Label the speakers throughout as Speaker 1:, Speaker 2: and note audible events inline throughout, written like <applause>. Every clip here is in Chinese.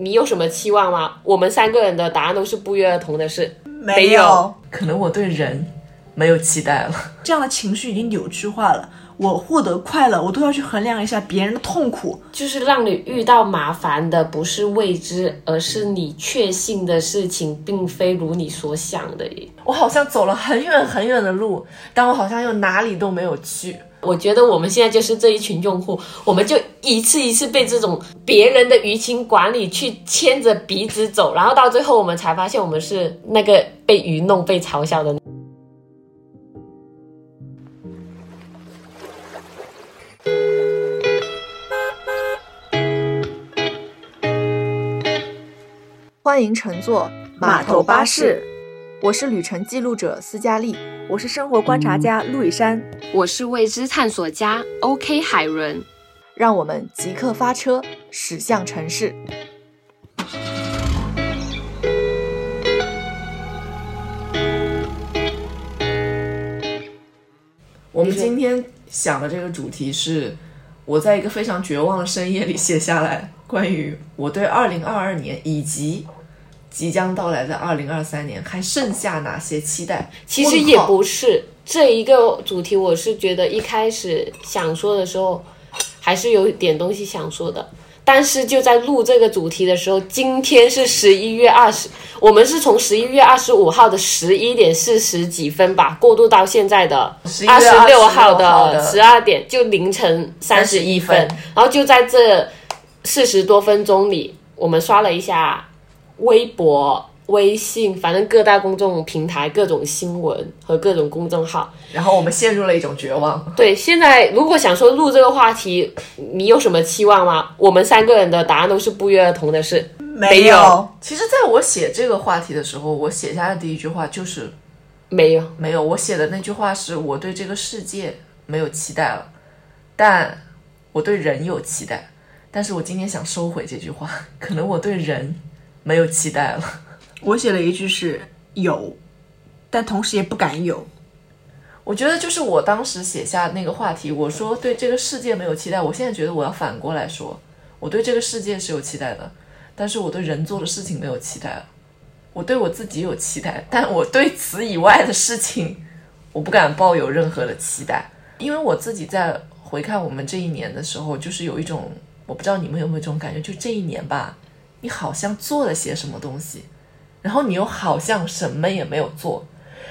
Speaker 1: 你有什么期望吗？我们三个人的答案都是不约而同的是
Speaker 2: 没
Speaker 1: 有。
Speaker 3: 可能我对人没有期待了，
Speaker 2: 这样的情绪已经扭曲化了。我获得快乐，我都要去衡量一下别人的痛苦。
Speaker 1: 就是让你遇到麻烦的不是未知，而是你确信的事情并非如你所想的。
Speaker 3: 我好像走了很远很远的路，但我好像又哪里都没有去。
Speaker 1: 我觉得我们现在就是这一群用户，我们就一次一次被这种别人的舆情管理去牵着鼻子走，然后到最后我们才发现我们是那个被愚弄、被嘲笑的。
Speaker 4: 欢迎乘坐
Speaker 2: 码头巴士，
Speaker 4: 我是旅程记录者斯嘉丽，我是生活观察家陆以山，
Speaker 1: 我是未知探索家 OK 海伦，
Speaker 4: 让我们即刻发车驶向城市。
Speaker 3: 我们今天想的这个主题是，我在一个非常绝望的深夜里写下来关于我对二零二二年以及。即将到来的二零二三年还剩下哪些期待？
Speaker 1: 其实也不是这一个主题，我是觉得一开始想说的时候，还是有点东西想说的。但是就在录这个主题的时候，今天是十一月二十，我们是从十一月二十五号的十一点四十几分吧，过渡到现在的二十六号的十二点，就凌晨三十一分。然后就在这四十多分钟里，我们刷了一下。微博、微信，反正各大公众平台、各种新闻和各种公众号，
Speaker 3: 然后我们陷入了一种绝望。
Speaker 1: 对，现在如果想说录这个话题，你有什么期望吗？我们三个人的答案都是不约而同的，是
Speaker 2: 没有。
Speaker 3: 其实，在我写这个话题的时候，我写下的第一句话就是
Speaker 1: 没有，
Speaker 3: 没有。我写的那句话是我对这个世界没有期待了，但我对人有期待。但是我今天想收回这句话，可能我对人。没有期待了。
Speaker 2: 我写了一句是有，但同时也不敢有。
Speaker 3: 我觉得就是我当时写下那个话题，我说对这个世界没有期待。我现在觉得我要反过来说，我对这个世界是有期待的，但是我对人做的事情没有期待了。我对我自己有期待，但我对此以外的事情，我不敢抱有任何的期待。因为我自己在回看我们这一年的时候，就是有一种，我不知道你们有没有这种感觉，就这一年吧。你好像做了些什么东西，然后你又好像什么也没有做，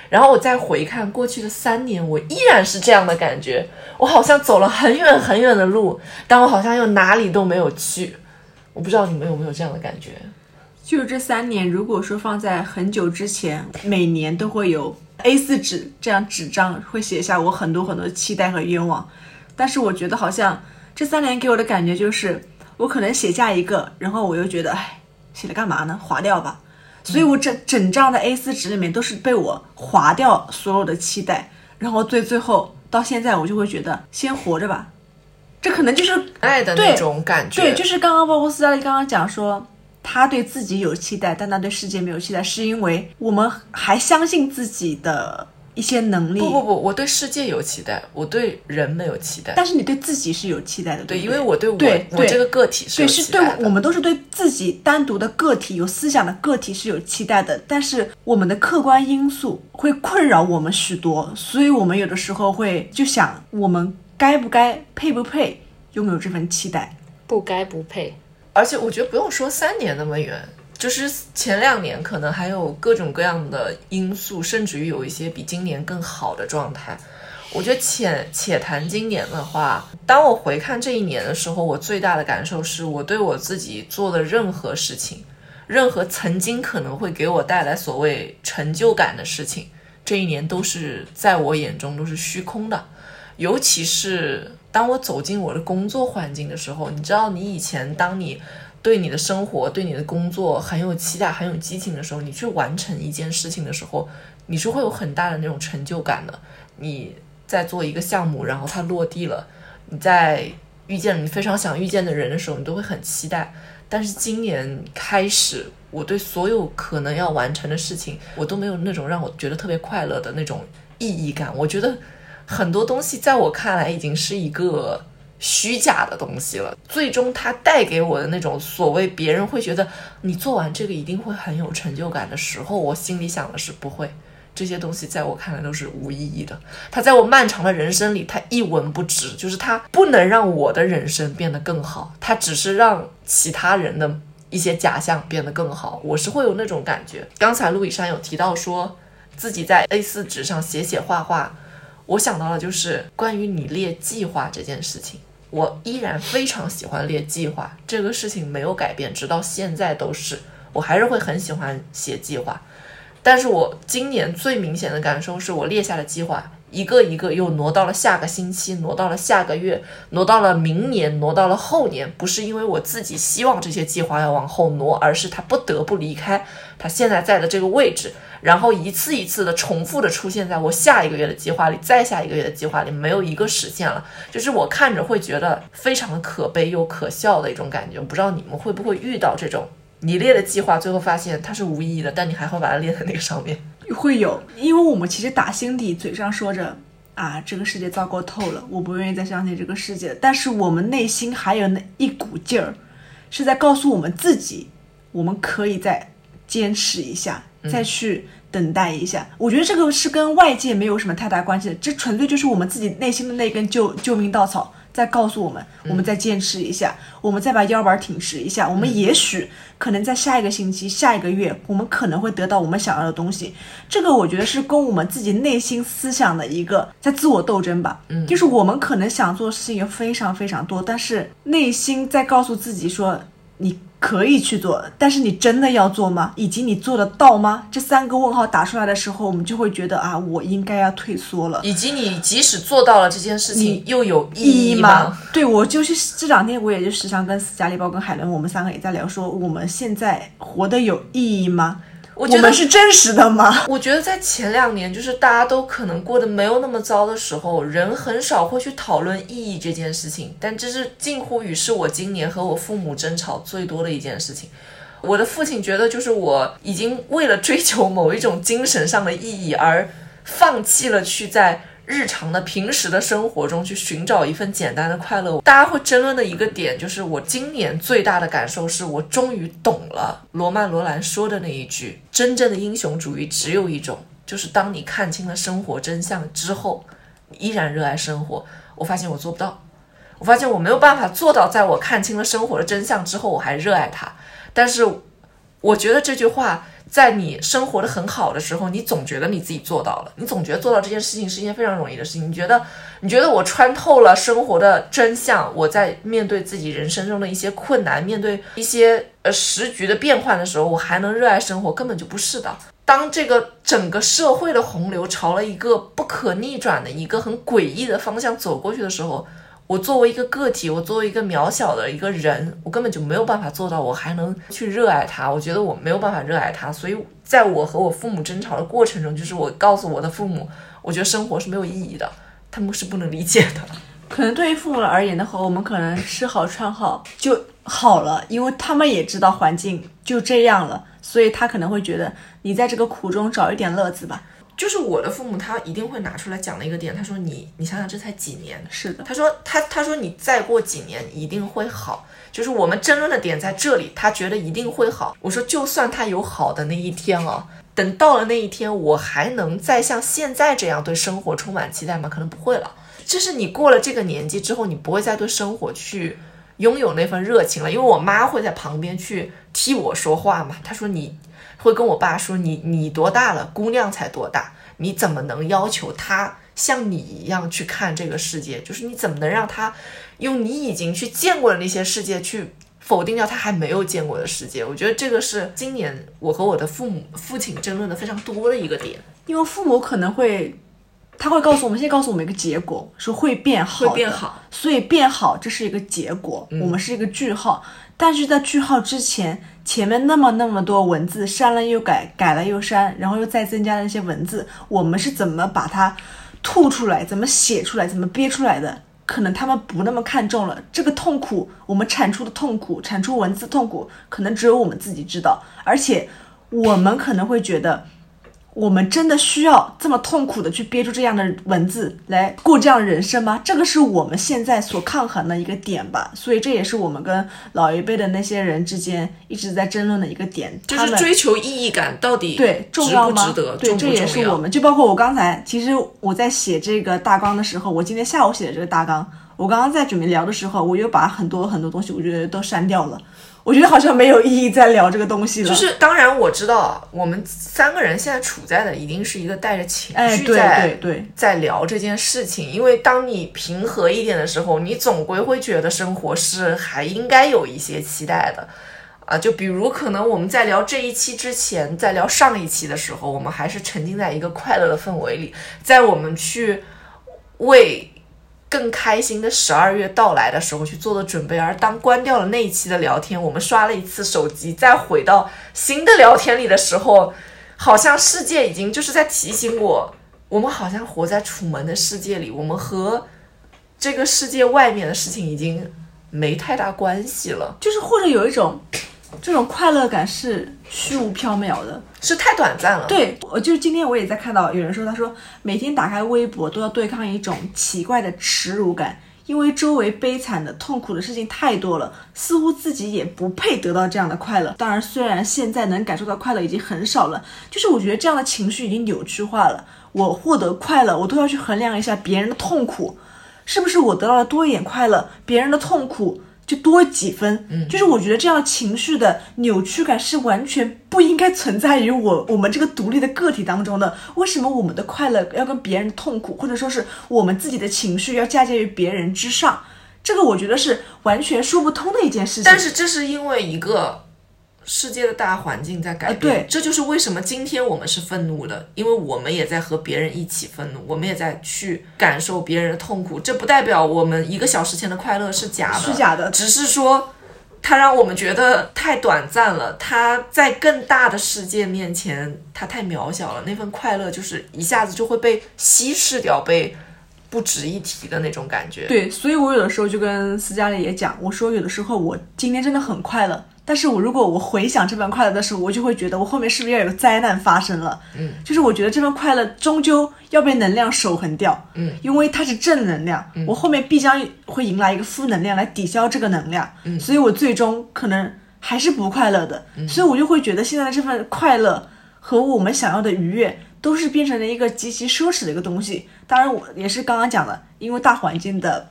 Speaker 3: 然后我再回看过去的三年，我依然是这样的感觉。我好像走了很远很远的路，但我好像又哪里都没有去。我不知道你们有没有这样的感觉？
Speaker 2: 就是这三年，如果说放在很久之前，每年都会有 A 四纸这样纸张会写下我很多很多期待和愿望，但是我觉得好像这三年给我的感觉就是。我可能写下一个，然后我又觉得，哎，写了干嘛呢？划掉吧。所以我整整张的 A 四纸里面都是被我划掉所有的期待，然后最最后到现在，我就会觉得先活着吧。这可能就是
Speaker 3: 爱的那种感觉。
Speaker 2: 对，就是刚刚包括斯嘉丽刚刚讲说，他对自己有期待，但他对世界没有期待，是因为我们还相信自己的。一些能力
Speaker 3: 不不不，我对世界有期待，我对人没有期待。
Speaker 2: 但是你对自己是有期待的，
Speaker 3: 对，
Speaker 2: 因
Speaker 3: 为我对我
Speaker 2: 我
Speaker 3: 这个个体是
Speaker 2: 对，是对我们都是对自己单独的个体有思想的个体是有期待的。但是我们的客观因素会困扰我们许多，所以我们有的时候会就想，我们该不该配不配拥有这份期待？
Speaker 1: 不该不配。
Speaker 3: 而且我觉得不用说三年那么远。就是前两年可能还有各种各样的因素，甚至于有一些比今年更好的状态。我觉得且且谈今年的话，当我回看这一年的时候，我最大的感受是我对我自己做的任何事情，任何曾经可能会给我带来所谓成就感的事情，这一年都是在我眼中都是虚空的。尤其是当我走进我的工作环境的时候，你知道，你以前当你。对你的生活、对你的工作很有期待、很有激情的时候，你去完成一件事情的时候，你是会有很大的那种成就感的。你在做一个项目，然后它落地了，你在遇见你非常想遇见的人的时候，你都会很期待。但是今年开始，我对所有可能要完成的事情，我都没有那种让我觉得特别快乐的那种意义感。我觉得很多东西在我看来已经是一个虚假的东西了。最终，它带给我的那种所谓别人会觉得你做完这个一定会很有成就感的时候，我心里想的是不会。这些东西在我看来都是无意义的，它在我漫长的人生里，它一文不值，就是它不能让我的人生变得更好，它只是让其他人的一些假象变得更好。我是会有那种感觉。刚才陆以山有提到说自己在 A4 纸上写写画画，我想到了就是关于你列计划这件事情，我依然非常喜欢列计划，这个事情没有改变，直到现在都是，我还是会很喜欢写计划。但是我今年最明显的感受是我列下了计划一个一个又挪到了下个星期，挪到了下个月，挪到了明年，挪到了后年。不是因为我自己希望这些计划要往后挪，而是他不得不离开他现在在的这个位置，然后一次一次的重复的出现在我下一个月的计划里，再下一个月的计划里，没有一个实现了。就是我看着会觉得非常的可悲又可笑的一种感觉。不知道你们会不会遇到这种。你列的计划，最后发现它是无意义的，但你还会把它列在那个上面。
Speaker 2: 会有，因为我们其实打心底嘴上说着啊，这个世界糟糕透了，我不愿意再相信这个世界，但是我们内心还有那一股劲儿，是在告诉我们自己，我们可以再坚持一下，再去等待一下。我觉得这个是跟外界没有什么太大关系的，这纯粹就是我们自己内心的那根救救命稻草。再告诉我们，我们再坚持一下，我们再把腰板挺直一下，我们也许可能在下一个星期、下一个月，我们可能会得到我们想要的东西。这个我觉得是跟我们自己内心思想的一个在自我斗争吧。嗯，就是我们可能想做的事情非常非常多，但是内心在告诉自己说你。可以去做，但是你真的要做吗？以及你做得到吗？这三个问号打出来的时候，我们就会觉得啊，我应该要退缩了。
Speaker 3: 以及你即使做到了这件事情，又有
Speaker 2: 意
Speaker 3: 义吗？
Speaker 2: 对，我就是这两天，我也就时常跟斯嘉丽包跟海伦，我们三个也在聊，说我们现在活得有意义吗？
Speaker 3: 我
Speaker 2: 们是真实的吗？<laughs>
Speaker 3: 我觉得在前两年，就是大家都可能过得没有那么糟的时候，人很少会去讨论意义这件事情。但这是近乎于是我今年和我父母争吵最多的一件事情。我的父亲觉得，就是我已经为了追求某一种精神上的意义而放弃了去在。日常的平时的生活中去寻找一份简单的快乐，大家会争论的一个点就是，我今年最大的感受是我终于懂了罗曼·罗兰说的那一句：真正的英雄主义只有一种，就是当你看清了生活真相之后，依然热爱生活。我发现我做不到，我发现我没有办法做到，在我看清了生活的真相之后，我还热爱它。但是，我觉得这句话。在你生活的很好的时候，你总觉得你自己做到了，你总觉得做到这件事情是一件非常容易的事情。你觉得，你觉得我穿透了生活的真相，我在面对自己人生中的一些困难，面对一些呃时局的变换的时候，我还能热爱生活，根本就不是的。当这个整个社会的洪流朝了一个不可逆转的一个很诡异的方向走过去的时候。我作为一个个体，我作为一个渺小的一个人，我根本就没有办法做到，我还能去热爱它。我觉得我没有办法热爱它，所以在我和我父母争吵的过程中，就是我告诉我的父母，我觉得生活是没有意义的，他们是不能理解的。
Speaker 2: 可能对于父母而言的话，我们可能吃好穿好就好了，因为他们也知道环境就这样了，所以他可能会觉得你在这个苦中找一点乐子吧。
Speaker 3: 就是我的父母，他一定会拿出来讲的一个点。他说：“你，你想想，这才几年。”
Speaker 2: 是的。
Speaker 3: 他说：“他，他说你再过几年一定会好。”就是我们争论的点在这里。他觉得一定会好。我说：“就算他有好的那一天啊，等到了那一天，我还能再像现在这样对生活充满期待吗？可能不会了。就是你过了这个年纪之后，你不会再对生活去拥有那份热情了。因为我妈会在旁边去替我说话嘛。她说：“你。”会跟我爸说：“你你多大了？姑娘才多大？你怎么能要求她像你一样去看这个世界？就是你怎么能让她用你已经去见过的那些世界去否定掉她还没有见过的世界？我觉得这个是今年我和我的父母父亲争论的非常多的一个点。
Speaker 2: 因为父母可能会，他会告诉我们，先告诉我们一个结果，说会变好，
Speaker 3: 会变好，
Speaker 2: 所以变好这是一个结果，我们是一个句号。但是在句号之前。前面那么那么多文字，删了又改，改了又删，然后又再增加了那些文字，我们是怎么把它吐出来，怎么写出来，怎么憋出来的？可能他们不那么看重了这个痛苦，我们产出的痛苦，产出文字痛苦，可能只有我们自己知道。而且我们可能会觉得，我们真的需要这么痛苦的去憋出这样的文字来过这样的人生吗？这个是我们现在所抗衡的一个点吧。所以这也是我们跟老一辈的那些人之间一直在争论的一个点。
Speaker 3: 就是追求意义感到底
Speaker 2: 对重要吗？
Speaker 3: 不值得，
Speaker 2: 对，这也是我们，就包括我刚才，其实我在写这个大纲的时候，我今天下午写的这个大纲，我刚刚在准备聊的时候，我又把很多很多东西，我觉得都删掉了。我觉得好像没有意义再聊这个东西了。
Speaker 3: 就是当然我知道，我们三个人现在处在的一定是一个带着情绪在、
Speaker 2: 对对，
Speaker 3: 在聊这件事情，因为当你平和一点的时候，你总归会觉得生活是还应该有一些期待的。啊，就比如可能我们在聊这一期之前，在聊上一期的时候，我们还是沉浸在一个快乐的氛围里，在我们去为更开心的十二月到来的时候去做的准备。而当关掉了那一期的聊天，我们刷了一次手机，再回到新的聊天里的时候，好像世界已经就是在提醒我，我们好像活在楚门的世界里，我们和这个世界外面的事情已经没太大关系了，
Speaker 2: 就是或者有一种这种快乐感是虚无缥缈的。
Speaker 3: 是太短暂了。，
Speaker 2: 对，我就是今天我也在看到有人说，他说每天打开微博都要对抗一种奇怪的耻辱感，因为周围悲惨的、痛苦的事情太多了，似乎自己也不配得到这样的快乐。当然，虽然现在能感受到快乐已经很少了，就是我觉得这样的情绪已经扭曲化了。我获得快乐，我都要去衡量一下别人的痛苦，是不是我得到了多一点快乐，别人的痛苦就多几分。嗯，就是我觉得这样情绪的扭曲感是完全不应该存在于我我们这个独立的个体当中的。为什么我们的快乐要跟别人的痛苦，或者说是我们自己的情绪要嫁接于别人之上？这个我觉得是完全说不通的一件事情。
Speaker 3: 但是这是因为一个世界的大环境在改变，
Speaker 2: 对
Speaker 3: 这就是为什么今天我们是愤怒的，因为我们也在和别人一起愤怒，我们也在去感受别人的痛苦。这不代表我们一个小时前的快乐是假的，
Speaker 2: 是假的
Speaker 3: 只是说。它让我们觉得太短暂了，它在更大的世界面前，它太渺小了。那份快乐就是一下子就会被稀释掉，被不值一提的那种感觉。
Speaker 2: 对，所以我有的时候就跟斯嘉丽也讲，我说有的时候我今天真的很快乐，但是我如果我回想这份快乐的时候，我就会觉得我后面是不是要有灾难发生了？嗯，就是我觉得这份快乐终究要被能量守恒掉，嗯，因为它是正能量，我后面必将会迎来一个负能量来抵消这个能量，嗯，所以我最终可能还是不快乐的，嗯所以我就会觉得现在的这份快乐和我们想要的愉悦。都是变成了一个极其奢侈的一个东西。当然，我也是刚刚讲的，因为大环境的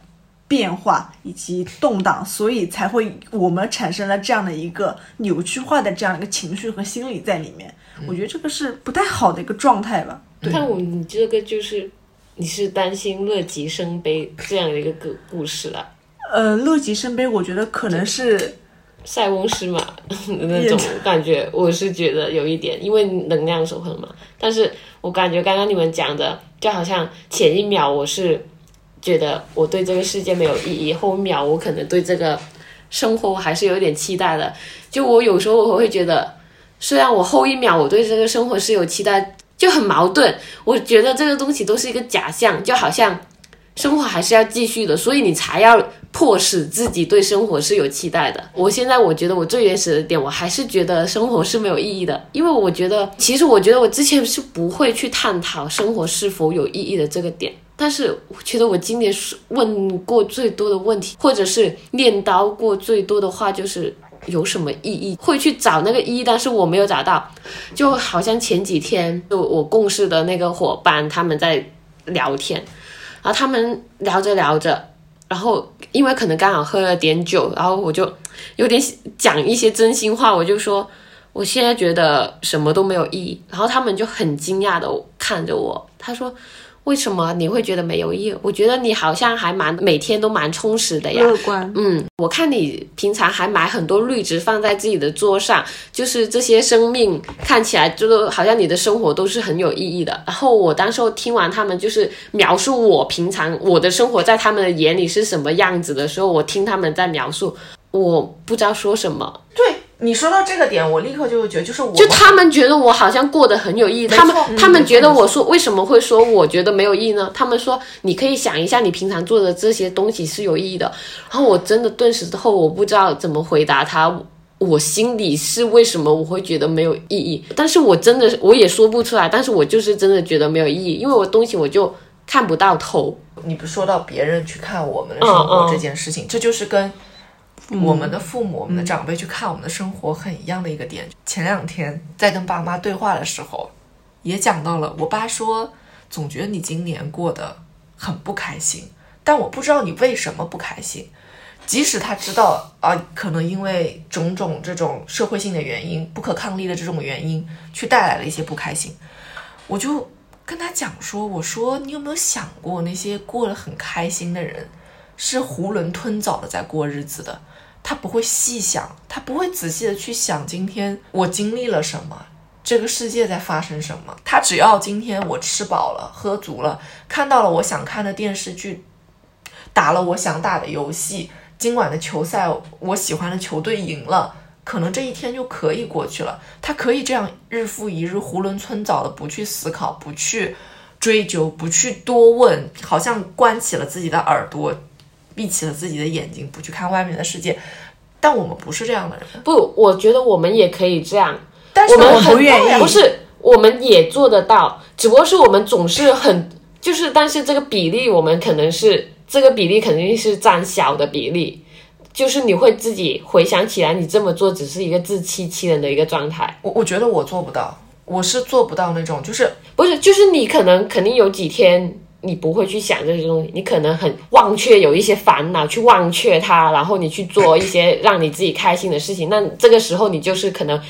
Speaker 2: 变化以及动荡，所以才会我们产生了这样的一个扭曲化的这样一个情绪和心理在里面。我觉得这个是不太好的一个状态吧。对，
Speaker 1: 但我你这个就是你是担心乐极生悲这样的一个故故事了。
Speaker 2: 呃，乐极生悲，我觉得可能是
Speaker 1: 塞翁失马 <laughs> 那种感觉，我是觉得有一点，因为能量守恒嘛。但是我感觉刚刚你们讲的，就好像前一秒我是觉得我对这个世界没有意义，后一秒我可能对这个生活还是有点期待的。就我有时候我会觉得，虽然我后一秒我对这个生活是有期待，就很矛盾。我觉得这个东西都是一个假象，就好像生活还是要继续的，所以你才要迫使自己对生活是有期待的。我现在我觉得我最原始的点，我还是觉得生活是没有意义的，因为我觉得其实我觉得我之前是不会去探讨生活是否有意义的这个点。但是我觉得我今年是问过最多的问题，或者是念叨过最多的话，就是有什么意义？会去找那个意义，但是我没有找到。就好像前几天，就我共事的那个伙伴他们在聊天，然后他们聊着聊着，然后因为可能刚好喝了点酒，然后我就有点讲一些真心话，我就说我现在觉得什么都没有意义，然后他们就很惊讶的看着我，他说。为什么你会觉得没有意义？我觉得你好像还蛮每天都蛮充实的呀。
Speaker 2: 乐观，
Speaker 1: 嗯，我看你平常还买很多绿植放在自己的桌上，就是这些生命看起来就是好像你的生活都是很有意义的。然后我当时候听完他们就是描述我平常我的生活在他们的眼里是什么样子的时候，我听他们在描述，我不知道说什么。
Speaker 3: 对你说到这个点，我立刻就会觉得，就是我
Speaker 1: 就他们觉得我好像过得很有意义，他们他们觉得我说为什么会说我觉得没有意义呢？他们说你可以想一下，你平常做的这些东西是有意义的。然后我真的顿时之后，我不知道怎么回答他。我心里是为什么我会觉得没有意义，但是我真的我也说不出来，但是我就是真的觉得没有意义，因为我东西我就看不到头。
Speaker 3: 你不说到别人去看我们的生活这件事情，这就是跟我们的父母、我们的长辈去看我们的生活很一样的一个点。前两天在跟爸妈对话的时候，也讲到了，我爸说总觉得你今年过得很不开心，但我不知道你为什么不开心。即使他知道啊，可能因为种种这种社会性的原因、不可抗力的这种原因，去带来了一些不开心，我就跟他讲说：“我说你有没有想过，那些过得很开心的人，是囫囵吞枣的在过日子的，他不会细想，他不会仔细的去想今天我经历了什么，这个世界在发生什么。他只要今天我吃饱了、喝足了，看到了我想看的电视剧，打了我想打的游戏。”今晚的球赛，我喜欢的球队赢了，可能这一天就可以过去了。他可以这样日复一日、囫囵吞枣的不去思考、不去追究、不去多问，好像关起了自己的耳朵，闭起了自己的眼睛，不去看外面的世界。但我们不是这样的人，
Speaker 1: 不，我觉得我们也可以这样，
Speaker 3: 但是
Speaker 2: 我
Speaker 1: 我们很
Speaker 2: 不愿意
Speaker 1: 不是，我们也做得到，只不过是我们总是很就是，但是这个比例我们可能是这个比例肯定是占小的比例，就是你会自己回想起来，你这么做只是一个自欺欺人的一个状态，
Speaker 3: 我我觉得我做不到，我是做不到那种，就是
Speaker 1: 不是，就是你可能肯定有几天。你不会去想这些东西，你可能很忘却有一些烦恼，去忘却它，然后你去做一些让你自己开心的事情。那这个时候你就是可能，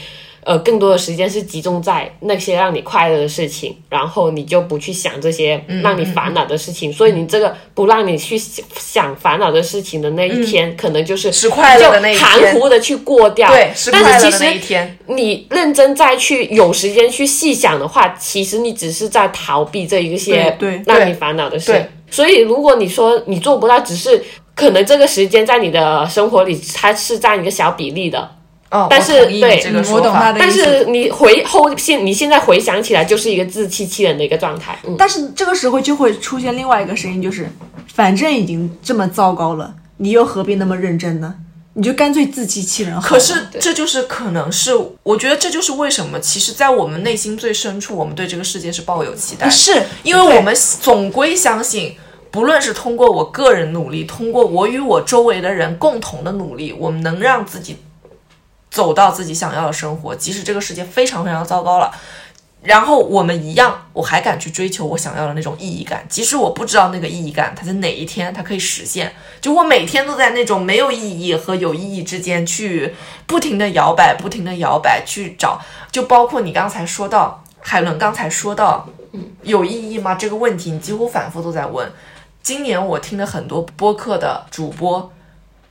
Speaker 1: 呃，更多的时间是集中在那些让你快乐的事情，然后你就不去想这些让你烦恼的事情。所以你这个不让你去想烦恼的事情的那一天，可能就是
Speaker 3: 是快乐的那一
Speaker 1: 含糊的去过掉。
Speaker 3: 对，是快乐的
Speaker 1: 但是其实。你认真再去有时间去细想的话，其实你只是在逃避这一些让你烦恼的事。所以如果你说你做不到，只是可能这个时间在你的生活里它是占一个小比例的，
Speaker 3: 哦，
Speaker 1: 但是对
Speaker 3: 这个说
Speaker 2: 嗯我懂
Speaker 3: 法
Speaker 1: 但
Speaker 2: 他的意思。
Speaker 1: 是你回后现你现在回想起来，就是一个自欺欺人的一个状态。嗯，
Speaker 2: 但是这个时候就会出现另外一个声音，就是反正已经这么糟糕了，你又何必那么认真呢？你就干脆自欺欺人好了。
Speaker 3: 可是这就是可能是，我觉得这就是为什么，其实，在我们内心最深处，我们对这个世界是抱有期待的，
Speaker 2: 是
Speaker 3: 因为我们总归相信，不论是通过我个人努力，通过我与我周围的人共同的努力，我们能让自己走到自己想要的生活，即使这个世界非常非常糟糕了。然后我们一样，我还敢去追求我想要的那种意义感，即使我不知道那个意义感它在哪一天它可以实现。就我每天都在那种没有意义和有意义之间去不停的摇摆，不停的摇摆去找。就包括你刚才说到海伦刚才说到，有意义吗？这个问题你几乎反复都在问。今年我听了很多播客的主播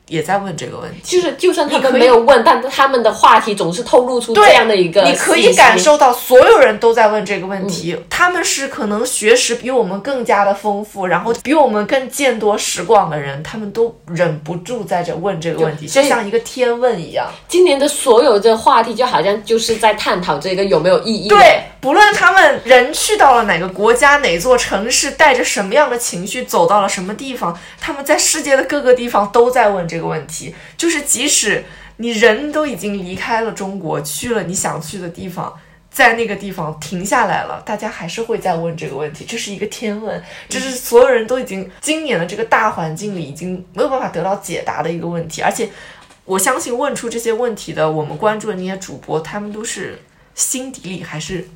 Speaker 3: 也在问这个问题。
Speaker 1: 就是就算他们没有问，但他们的话题总是透露出这样的一个
Speaker 3: 你可以感受到所有人都在问这个问题，他们是可能学识比我们更加的丰富，然后比我们更见多识广的人，他们都忍不住在这问这个问题，就像一个天问一样。
Speaker 1: 今年的所有的话题，就好像就是在探讨这个有没有意义。
Speaker 3: 对，不论他们人去到了哪个国家、哪座城市，带着什么样的情绪走到了什么地方，他们在世界的各个地方都在问这个问题。就是即使你人都已经离开了中国，去了你想去的地方。在那个地方停下来了，大家还是会再问这个问题，这是一个天问，这是所有人都已经今年的这个大环境里已经没有办法得到解答的一个问题，而且我相信问出这些问题的我们关注的那些主播，他们都是心底里还是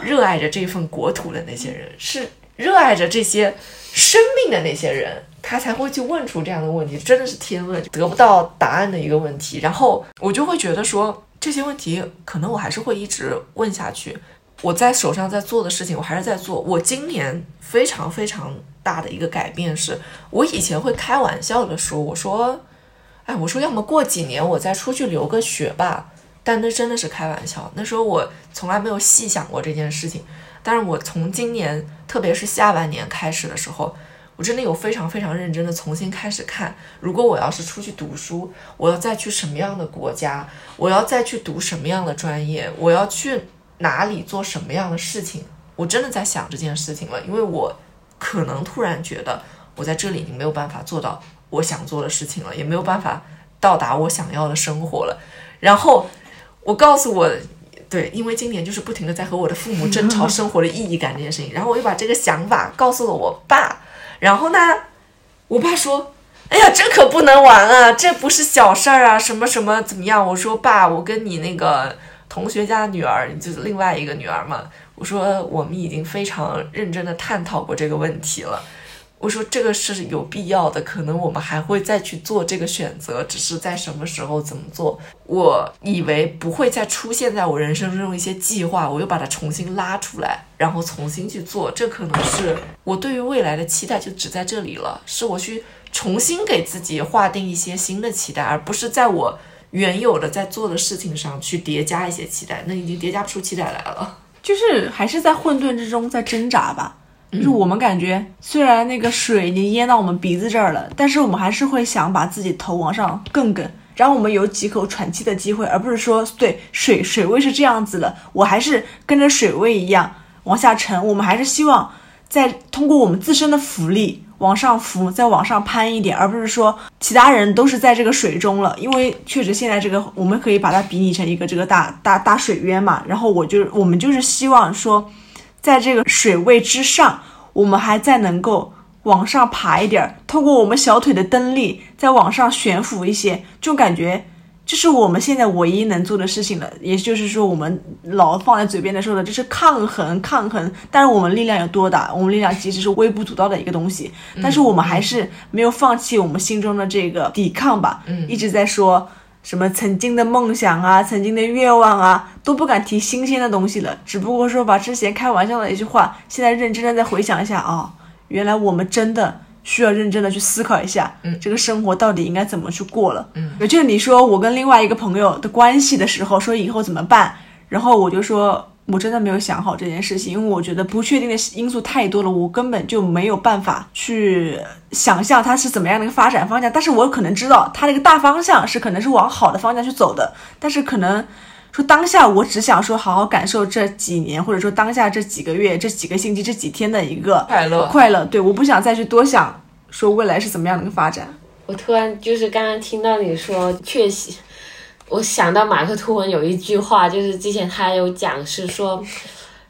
Speaker 3: 热爱着这份国土的那些人，是热爱着这些生命的那些人，他才会去问出这样的问题，真的是天问，得不到答案的一个问题。然后我就会觉得说，这些问题可能我还是会一直问下去。我在手上在做的事情，我还是在做。我今年非常非常大的一个改变是，我以前会开玩笑的说，我说，哎，我说要么过几年我再出去留个学吧。但那真的是开玩笑，那时候我从来没有细想过这件事情。但是我从今年，特别是下半年开始的时候，我真的有非常非常认真的重新开始看，如果我要是出去读书，我要再去什么样的国家，我要再去读什么样的专业，我要去哪里做什么样的事情，我真的在想这件事情了，因为我可能突然觉得我在这里已经没有办法做到我想做的事情了，也没有办法到达我想要的生活了。然后我告诉我，对，因为今年就是不停的在和我的父母争吵生活的意义感这件事情，然后我又把这个想法告诉了我爸，然后呢，我爸说。哎呀，这可不能玩啊！这不是小事儿啊，什么什么怎么样？我说爸，我跟你那个同学家的女儿，就是另外一个女儿嘛。我说我们已经非常认真的探讨过这个问题了。我说这个是有必要的，可能我们还会再去做这个选择，只是在什么时候怎么做。我以为不会再出现在我人生中一些计划，我又把它重新拉出来，然后重新去做。这可能是我对于未来的期待，就只在这里了，是我去。重新给自己划定一些新的期待，而不是在我原有的在做的事情上去叠加一些期待，那已经叠加不出期待来了。
Speaker 2: 就是还是在混沌之中在挣扎吧。就是我们感觉，虽然那个水已经淹到我们鼻子这儿了，但是我们还是会想把自己头往上更更，让我们有几口喘气的机会，而不是说对水水位是这样子了，我还是跟着水位一样往下沉。我们还是希望在通过我们自身的浮力。往上浮，再往上攀一点，而不是说其他人都是在这个水中了。因为确实现在这个，我们可以把它比拟成一个这个大大大水渊嘛。然后我就我们就是希望说，在这个水位之上，我们还再能够往上爬一点，通过我们小腿的蹬力再往上悬浮一些，这种感觉。这是我们现在唯一能做的事情了，也就是说，我们老放在嘴边的说的，就是抗衡，抗衡。但是我们力量有多大？我们力量其实是微不足道的一个东西，但是我们还是没有放弃我们心中的这个抵抗吧。嗯，一直在说什么曾经的梦想啊，曾经的愿望啊，都不敢提新鲜的东西了。只不过说把之前开玩笑的一句话，现在认真的再回想一下啊，原来我们真的。需要认真的去思考一下，嗯，这个生活到底应该怎么去过了，嗯，就是你说我跟另外一个朋友的关系的时候，说以后怎么办，然后我就说我真的没有想好这件事情，因为我觉得不确定的因素太多了，我根本就没有办法去想象它是怎么样的一个发展方向，但是我可能知道它的一个大方向是可能是往好的方向去走的，但是可能。说当下我只想说好好感受这几年，或者说当下这几个月、这几个星期、这几天的一个
Speaker 3: 快乐。
Speaker 2: 快乐，对，我不想再去多想，说未来是怎么样的一个发展。
Speaker 1: 我突然就是刚刚听到你说确实，我想到马克吐温有一句话，就是之前他有讲，是说，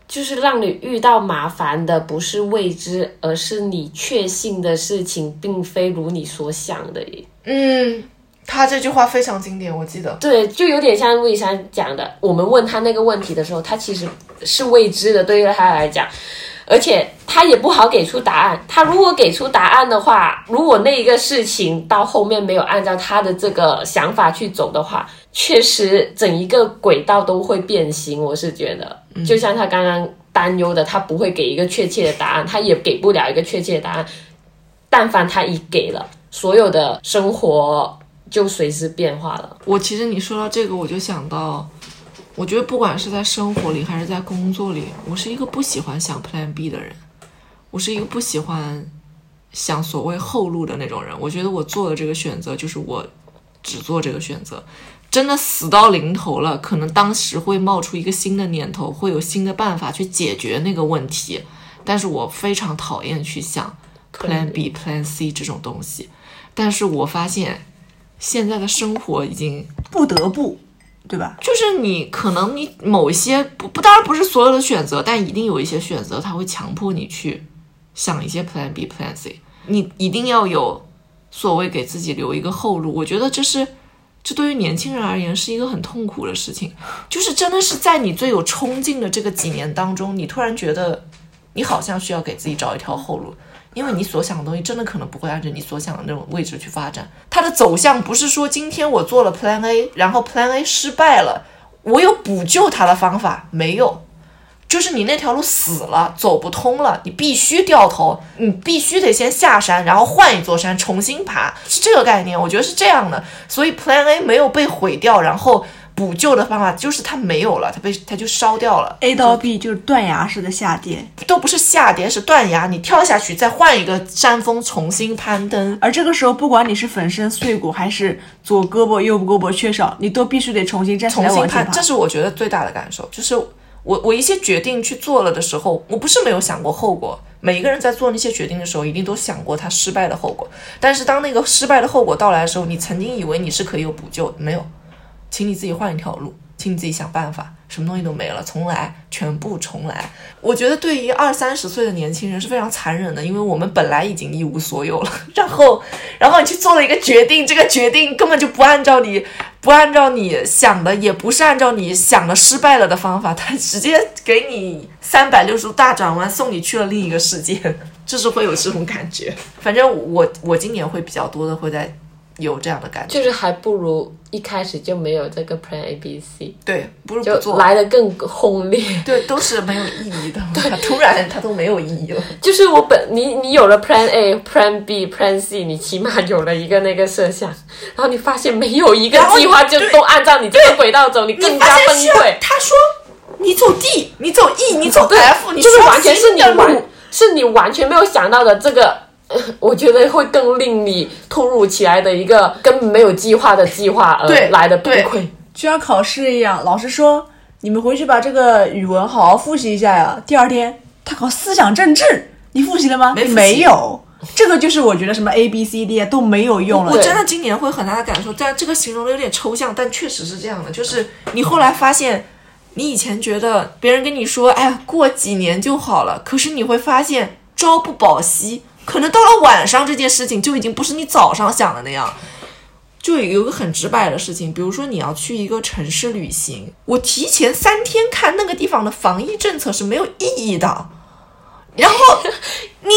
Speaker 1: 就是让你遇到麻烦的不是未知，而是你确信的事情并非如你所想的。
Speaker 3: 嗯。他这句话非常经典，我记得。
Speaker 1: 对，就有点像陆一山讲的，我们问他那个问题的时候，他其实是未知的，对于他来讲，而且他也不好给出答案。他如果给出答案的话，如果那一个事情到后面没有按照他的这个想法去走的话，确实整一个轨道都会变形。我是觉得，就像他刚刚担忧的，他不会给一个确切的答案，他也给不了一个确切的答案。但凡他一给了，所有的生活。就随之变化了。
Speaker 3: 我其实你说到这个，我就想到，我觉得不管是在生活里还是在工作里，我是一个不喜欢想 Plan B 的人，我是一个不喜欢想所谓后路的那种人。我觉得我做的这个选择就是我只做这个选择，真的死到临头了，可能当时会冒出一个新的念头，会有新的办法去解决那个问题，但是我非常讨厌去想 Plan B、Plan C 这种东西。但是我发现。现在的生活已经
Speaker 2: 不得不，对吧？
Speaker 3: 就是你可能你某一些不不，当然不是所有的选择，但一定有一些选择，它会强迫你去想一些 Plan B、Plan C。你一定要有所谓给自己留一个后路。我觉得这是这对于年轻人而言是一个很痛苦的事情，就是真的是在你最有冲劲的这个几年当中，你突然觉得你好像需要给自己找一条后路。因为你所想的东西真的可能不会按照你所想的那种位置去发展，它的走向不是说今天我做了 Plan A，然后 Plan A 失败了，我有补救它的方法没有？就是你那条路死了，走不通了，你必须掉头，你必须得先下山，然后换一座山重新爬，是这个概念，我觉得是这样的。所以 Plan A 没有被毁掉，然后。补救的方法就是它没有了，它被它就烧掉了。
Speaker 2: A 到 B 就是断崖式的下跌，
Speaker 3: 都不是下跌，是断崖。你跳下去，再换一个山峰重新攀登。
Speaker 2: 而这个时候，不管你是粉身碎骨，还是左胳膊右胳膊缺少，你都必须得重新站起来往前爬。
Speaker 3: 这是我觉得最大的感受，就是我我一些决定去做了的时候，我不是没有想过后果。每一个人在做那些决定的时候，一定都想过他失败的后果。但是当那个失败的后果到来的时候，你曾经以为你是可以有补救，没有。请你自己换一条路，请你自己想办法，什么东西都没了，重来，全部重来。我觉得对于二三十岁的年轻人是非常残忍的，因为我们本来已经一无所有了，<laughs> 然后，然后你去做了一个决定，这个决定根本就不按照你不按照你想的，也不是按照你想的失败了的方法，他直接给你三百六十度大转弯，送你去了另一个世界，<laughs> 就是会有这种感觉。反正我我今年会比较多的会在有这样的感觉，
Speaker 1: 就是还不如一开始就没有这个 Plan A B C，
Speaker 3: 对，不如
Speaker 1: 就
Speaker 3: 不做，
Speaker 1: 来的更轰烈。
Speaker 3: 对，都是没有意义的。<laughs> 对，突然它都没有意义了。
Speaker 1: 就是我本你你有了 Plan A、Plan B、Plan C，你起码有了一个那个设想，然后你发现没有一个计划就都按照你这个轨道走，你更加崩溃。
Speaker 3: 他说你走 D，你走 E，你走 F，你
Speaker 1: 就是完全是你完是你完全没有想到的这个。呃 <laughs> 我觉得会更令你突如其来的一个根本没有计划的计划而
Speaker 3: 对
Speaker 1: 来的崩溃。
Speaker 2: 就像考试一样，老师说你们回去把这个语文好好复习一下呀。第二天他考思想政治，<laughs> 你复习了吗？
Speaker 3: 没
Speaker 2: 没有。这个就是我觉得什么 A B C D 啊都没有用了。
Speaker 3: 我真的今年会很大的感受，但这个形容的有点抽象，但确实是这样的。就是你后来发现，你以前觉得别人跟你说，哎呀，过几年就好了，可是你会发现朝不保夕，可能到了晚上这件事情就已经不是你早上想的那样。就有个很直白的事情，比如说你要去一个城市旅行，我提前三天看那个地方的防疫政策是没有意义的。然后你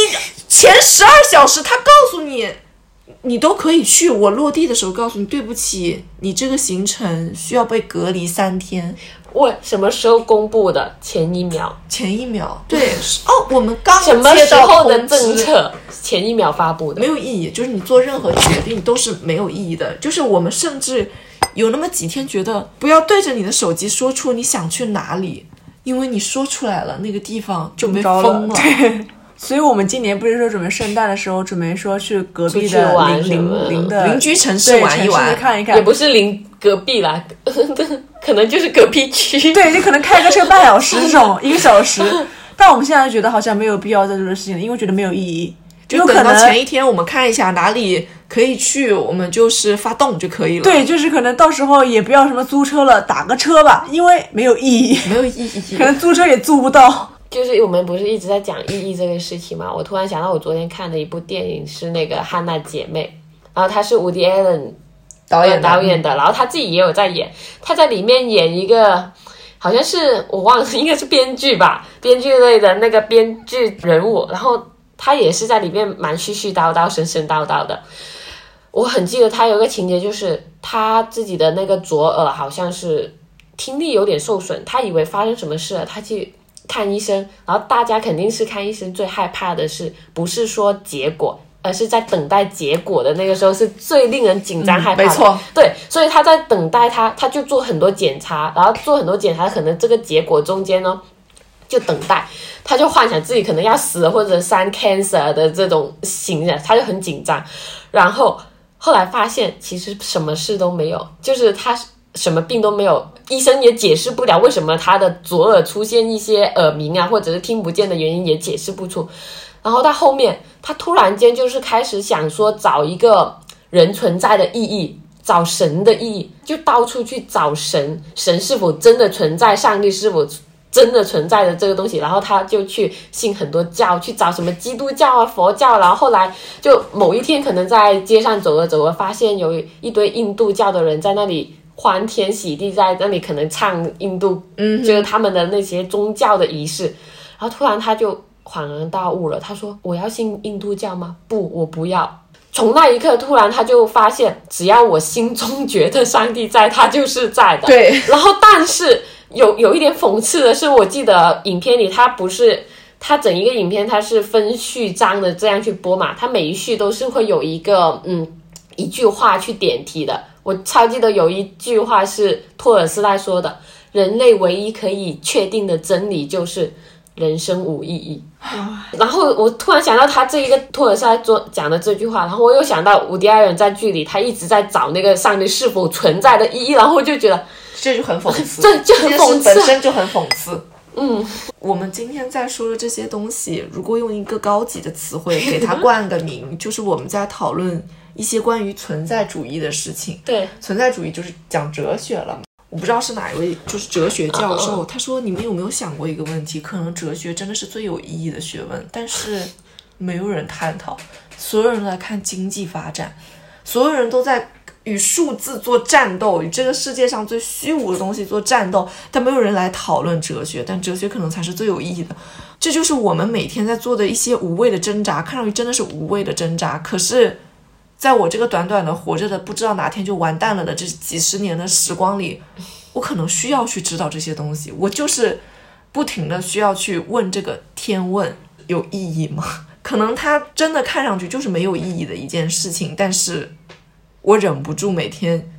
Speaker 3: 前十二小时他告诉你，你都可以去。我落地的时候告诉你，对不起，你这个行程需要被隔离三天。
Speaker 1: 我什么时候公布的？前一秒。
Speaker 3: 前一秒，对，是哦，我们刚
Speaker 1: 什么时候的政策？前一秒发布的
Speaker 3: 没。有意义，就是你做任何决定都是没有意义的。就是我们甚至有那么几天觉得，不要对着你的手机说出你想去哪里，因为你说出来了，那个地方就被
Speaker 2: 着
Speaker 3: 封了。
Speaker 2: 对，<laughs> 所以我们今年不是说准备圣诞的时候准备说去隔壁的邻邻邻的
Speaker 3: 邻居城市玩一玩
Speaker 2: 看一看，
Speaker 1: 也不是邻隔壁啦，<laughs> 可能就是隔壁区。
Speaker 2: 对，就可能开个车半小时这种，一个小时。<laughs> 但我们现在觉得好像没有必要再做这事情了，因为觉得没有意义。
Speaker 3: 就
Speaker 2: 可能
Speaker 3: 前一天，我们看一下哪里可以去，我们就是发动就可以了。，
Speaker 2: 对，就是可能到时候也不要什么租车了，打个车吧，因为没有意义，
Speaker 3: 没有意义。<laughs>
Speaker 2: 可能租车也租不到。
Speaker 1: 就是我们不是一直在讲意义这个事情嘛？我突然想到，我昨天看的一部电影是那个《汉娜姐妹》，然后她是 Woody Allen
Speaker 3: 导演的
Speaker 1: 导演的，然后他自己也有在演，他在里面演一个。好像是我忘了，应该是编剧吧，编剧类的那个编剧人物，然后他也是在里面蛮絮絮叨叨、神神叨叨的。我很记得他有个情节，就是他自己的那个左耳好像是听力有点受损，他以为发生什么事了，他去看医生，然后大家肯定是看医生最害怕的是，不是说结果，而是在等待结果的那个时候是最令人紧张害怕。
Speaker 3: 没错，
Speaker 1: 对，所以他在等待他，他就做很多检查，然后做很多检查，可能这个结果中间呢，就等待，他就幻想自己可能要死或者生 cancer 的这种形象，他就很紧张，然后后来发现其实什么事都没有，就是他什么病都没有，医生也解释不了为什么他的左耳出现一些耳鸣啊，或者是听不见的原因也解释不出。然后到后面，他突然间就是开始想说找一个人存在的意义，找神的意义，就到处去找神，神是否真的存在，上帝是否真的存在的这个东西。然后他就去信很多教，去找什么基督教啊、佛教。然后后来就某一天，可能在街上走着走着，发现有一堆印度教的人在那里。欢天喜地在那里可能唱印度，嗯，就是他们的那些宗教的仪式，然后突然他就恍然大悟了，他说：“我要信印度教吗？不，我不要。”从那一刻，突然他就发现，只要我心中觉得上帝在，他就是在的。
Speaker 3: 对。
Speaker 1: 然后，但是有有一点讽刺的是，我记得影片里他不是他整一个影片他是分序章的这样去播嘛，他每一序都是会有一个嗯一句话去点题的。我超记得有一句话是托尔斯泰说的：“人类唯一可以确定的真理就是人生无意义。”然后我突然想到他这一个托尔斯泰说讲的这句话，然后我又想到伍迪·艾伦在剧里他一直在找那个上帝是否存在的意义，然后就觉得
Speaker 3: 这就很讽刺，
Speaker 1: 这就很
Speaker 3: 件
Speaker 1: 讽刺
Speaker 3: 事本身就很讽刺。嗯，我们今天在说的这些东西，如果用一个高级的词汇给它冠个名，<laughs> 就是我们在讨论一些关于存在主义的事情。
Speaker 1: 对，
Speaker 3: 存在主义就是讲哲学了。我不知道是哪一位，就是哲学教授，他说：“你们有没有想过一个问题？可能哲学真的是最有意义的学问，但是没有人探讨。所有人都在看经济发展，所有人都在与数字做战斗，与这个世界上最虚无的东西做战斗，但没有人来讨论哲学。但哲学可能才是最有意义的。这就是我们每天在做的一些无谓的挣扎，看上去真的是无谓的挣扎，可是。”在我这个短短的活着的，不知道哪天就完蛋了的这几十年的时光里，我可能需要去知道这些东西。我就是不停的需要去问这个天问有意义吗？<laughs> 可能它真的看上去就是没有意义的一件事情，但是我忍不住每天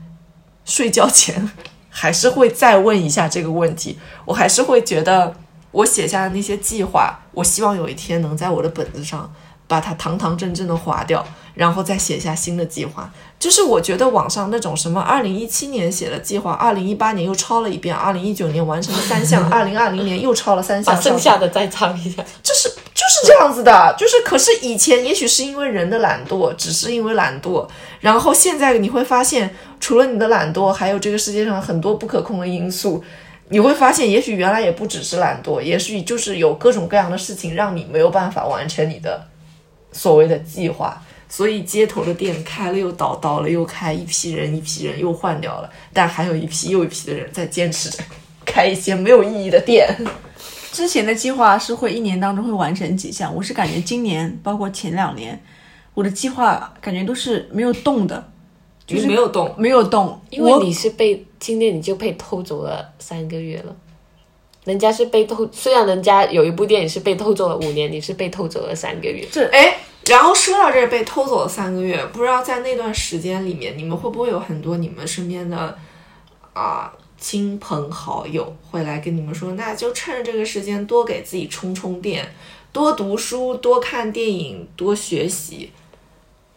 Speaker 3: 睡觉前还是会再问一下这个问题。我还是会觉得我写下的那些计划，我希望有一天能在我的本子上把它堂堂正正的划掉。然后再写下新的计划，就是我觉得网上那种什么二零一七年写了计划，二零一八年又抄了一遍，二零一九年完成了三项，<laughs> 二零二零年又抄了三项，
Speaker 1: 把剩下的再抄一下，
Speaker 3: 就是就是这样子的，就是可是以前也许是因为人的懒惰，只是因为懒惰，然后现在你会发现，除了你的懒惰，还有这个世界上很多不可控的因素，你会发现，也许原来也不只是懒惰，也许就是有各种各样的事情让你没有办法完成你的所谓的计划。所以街头的店开了又倒，倒了又开，一批人一批人又换掉了，但还有一批又一批的人在坚持着开一些没有意义的店。
Speaker 2: 之前的计划是会一年当中会完成几项，我是感觉今年包括前两年，我的计划感觉都是没有动的，
Speaker 3: 就是没有动，
Speaker 2: 没有动。
Speaker 1: 因为你是被今年你就被偷走了三个月了，人家是被偷，虽然人家有一部电影是被偷走了五年，你是被偷走了三个月。
Speaker 3: 这哎。然后说到这被偷走了三个月，不知道在那段时间里面，你们会不会有很多你们身边的啊亲朋好友会来跟你们说，那就趁着这个时间多给自己充充电，多读书，多看电影，多学习。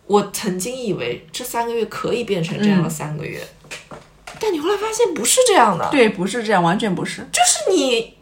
Speaker 3: 我曾经以为这三个月可以变成这样的三个月，但你后来发现不是这样的。
Speaker 2: 对，不是这样，完全不是，
Speaker 3: 就是你。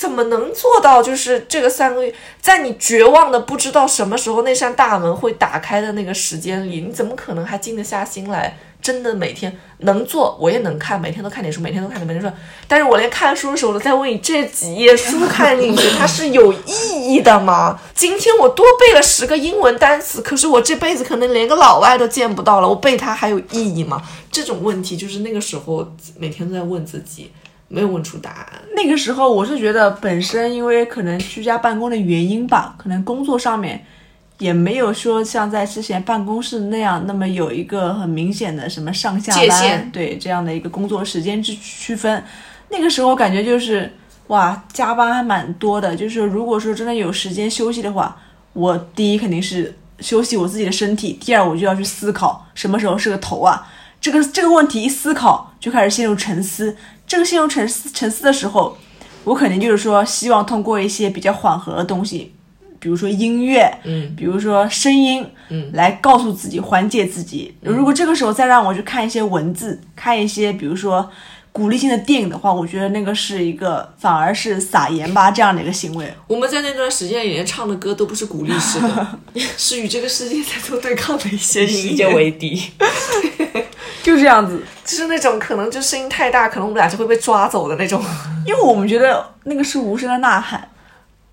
Speaker 3: 怎么能做到？就是这个三个月，在你绝望的不知道什么时候那扇大门会打开的那个时间里，你怎么可能还静得下心来？真的每天能做，我也能看，每天都看点书，每天都看点每天书。但是我连看书的时候都在问你：这几页书看进去，它是有意义的吗？<laughs> 今天我多背了十个英文单词，可是我这辈子可能连个老外都见不到了，我背它还有意义吗？这种问题就是那个时候每天都在问自己。没有问出答案。
Speaker 2: 那个时候，我是觉得本身因为可能居家办公的原因吧，可能工作上面也没有说像在之前办公室那样那么有一个很明显的什么上下班对这样的一个工作时间之区分。那个时候感觉就是哇，加班还蛮多的。就是如果说真的有时间休息的话，我第一肯定是休息我自己的身体，第二我就要去思考什么时候是个头啊。这个这个问题一思考就开始陷入沉思。这个陷入沉思沉思的时候，我肯定就是说，希望通过一些比较缓和的东西，比如说音乐，
Speaker 3: 嗯，
Speaker 2: 比如说声音，
Speaker 3: 嗯，
Speaker 2: 来告诉自己缓解自己。如果这个时候再让我去看一些文字，看一些比如说鼓励性的电影的话，我觉得那个是一个反而是撒盐巴这样的一个行为。
Speaker 3: 我们在那段时间里面唱的歌都不是鼓励式的，<laughs> 是与这个世界在做对抗的一些
Speaker 1: 世界为敌。<laughs>
Speaker 2: 就这样子，
Speaker 3: 就是那种可能就声音太大，可能我们俩就会被抓走的那种。
Speaker 2: 因为我们觉得那个是无声的呐喊。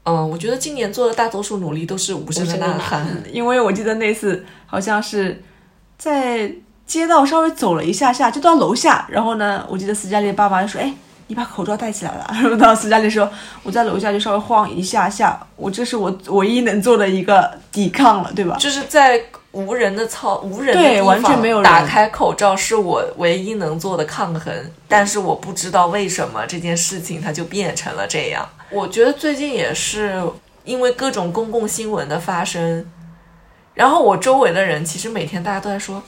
Speaker 3: 嗯，我觉得今年做的大多数努力都是无声的呐喊。<laughs>
Speaker 2: 因为我记得那次好像是在街道稍微走了一下下，就到楼下，然后呢，我记得斯嘉丽爸爸就说：“哎，你把口罩戴起来了。” <laughs> 然后到斯嘉丽说：“我在楼下就稍微晃一下下，我这是我唯一能做的一个抵抗了，对吧？”
Speaker 3: 就是在。无人的操，无人的
Speaker 2: 地方，
Speaker 3: 打开口罩是我唯一能做的抗衡。但是我不知道为什么这件事情它就变成了这样。我觉得最近也是因为各种公共新闻的发生，然后我周围的人其实每天大家都在说，